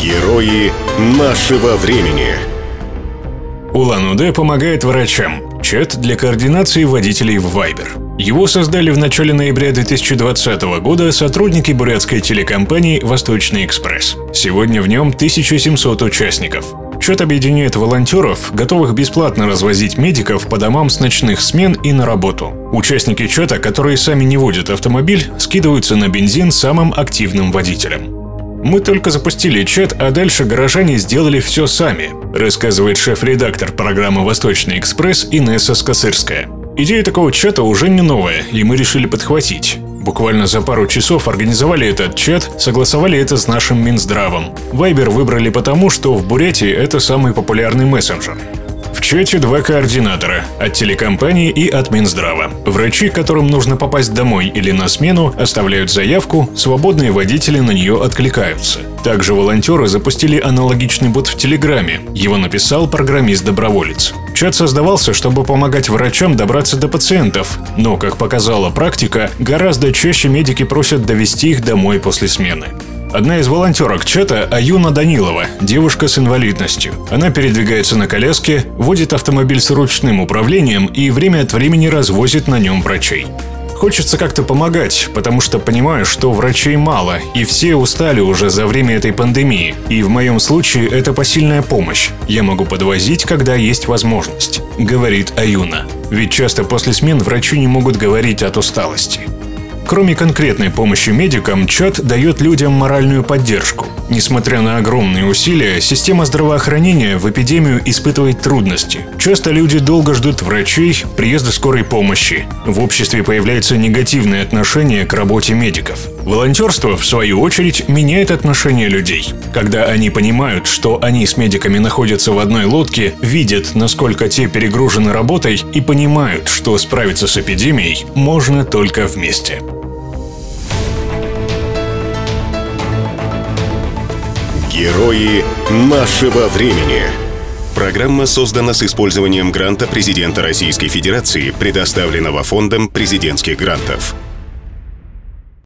Герои нашего времени. Улан-Удэ помогает врачам. Чат для координации водителей в Viber. Его создали в начале ноября 2020 года сотрудники бурятской телекомпании «Восточный экспресс». Сегодня в нем 1700 участников. Чат объединяет волонтеров, готовых бесплатно развозить медиков по домам с ночных смен и на работу. Участники чата, которые сами не водят автомобиль, скидываются на бензин самым активным водителям. Мы только запустили чат, а дальше горожане сделали все сами, рассказывает шеф-редактор программы «Восточный экспресс» Инесса Скосырская. Идея такого чата уже не новая, и мы решили подхватить. Буквально за пару часов организовали этот чат, согласовали это с нашим Минздравом. Вайбер выбрали потому, что в Бурятии это самый популярный мессенджер. В чате два координатора – от телекомпании и от Минздрава. Врачи, которым нужно попасть домой или на смену, оставляют заявку, свободные водители на нее откликаются. Также волонтеры запустили аналогичный бот в Телеграме. Его написал программист-доброволец. Чат создавался, чтобы помогать врачам добраться до пациентов, но, как показала практика, гораздо чаще медики просят довести их домой после смены. Одна из волонтерок чата – Аюна Данилова, девушка с инвалидностью. Она передвигается на коляске, водит автомобиль с ручным управлением и время от времени развозит на нем врачей. Хочется как-то помогать, потому что понимаю, что врачей мало, и все устали уже за время этой пандемии. И в моем случае это посильная помощь. Я могу подвозить, когда есть возможность, говорит Аюна. Ведь часто после смен врачи не могут говорить от усталости. Кроме конкретной помощи медикам, чат дает людям моральную поддержку. Несмотря на огромные усилия, система здравоохранения в эпидемию испытывает трудности. Часто люди долго ждут врачей, приезда скорой помощи. В обществе появляется негативное отношение к работе медиков. Волонтерство, в свою очередь, меняет отношение людей. Когда они понимают, что они с медиками находятся в одной лодке, видят, насколько те перегружены работой и понимают, что справиться с эпидемией можно только вместе. Герои нашего времени. Программа создана с использованием гранта президента Российской Федерации, предоставленного Фондом президентских грантов.